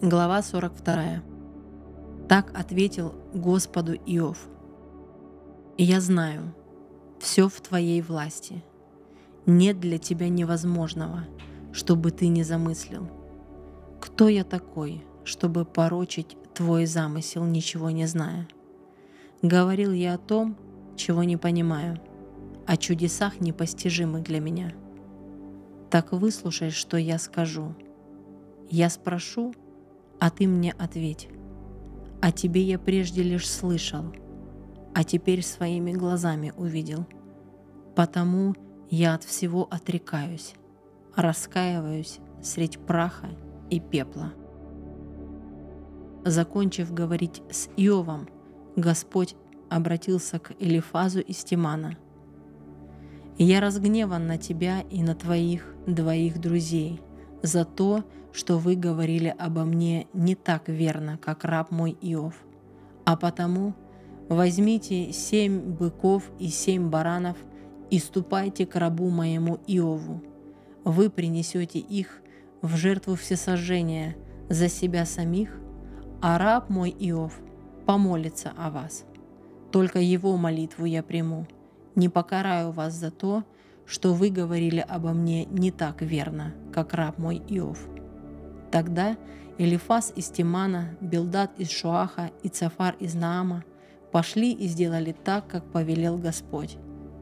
Глава 42. Так ответил Господу Иов. «Я знаю, все в Твоей власти. Нет для Тебя невозможного, чтобы Ты не замыслил. Кто я такой, чтобы порочить Твой замысел, ничего не зная? Говорил я о том, чего не понимаю, о чудесах непостижимых для меня. Так выслушай, что я скажу. Я спрошу — а ты мне ответь. О тебе я прежде лишь слышал, а теперь своими глазами увидел. Потому я от всего отрекаюсь, раскаиваюсь средь праха и пепла. Закончив говорить с Иовом, Господь обратился к Элифазу из Тимана. «Я разгневан на тебя и на твоих двоих друзей за то, что вы говорили обо мне не так верно, как раб мой Иов. А потому возьмите семь быков и семь баранов и ступайте к рабу моему Иову. Вы принесете их в жертву всесожжения за себя самих, а раб мой Иов помолится о вас. Только его молитву я приму. Не покараю вас за то, что вы говорили обо мне не так верно, как раб мой Иов. Тогда Элифас из Тимана, Билдат из Шуаха и Цафар из Наама пошли и сделали так, как повелел Господь.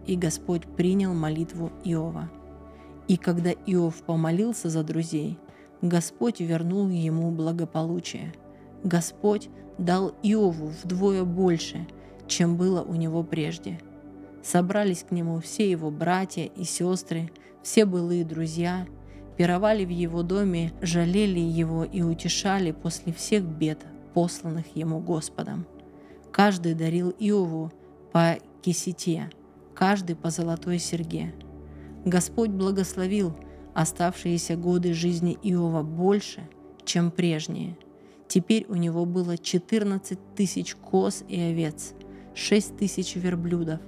И Господь принял молитву Иова. И когда Иов помолился за друзей, Господь вернул ему благополучие. Господь дал Иову вдвое больше, чем было у него прежде. Собрались к нему все его братья и сестры, все былые друзья – пировали в его доме, жалели его и утешали после всех бед, посланных ему Господом. Каждый дарил Иову по кисете, каждый по золотой серьге. Господь благословил оставшиеся годы жизни Иова больше, чем прежние. Теперь у него было 14 тысяч коз и овец, 6 тысяч верблюдов,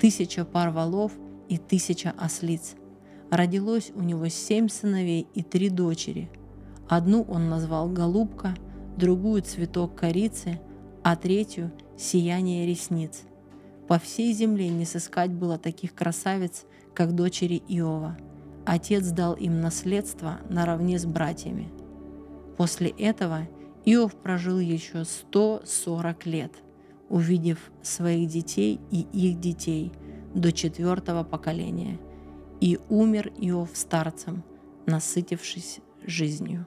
тысяча пар валов и тысяча ослиц – Родилось у него семь сыновей и три дочери. Одну он назвал Голубка, другую цветок корицы, а третью — сияние ресниц. По всей земле не сыскать было таких красавиц, как дочери Иова. Отец дал им наследство наравне с братьями. После этого Иов прожил еще 140 лет, увидев своих детей и их детей до четвертого поколения – и умер Иов старцем, насытившись жизнью.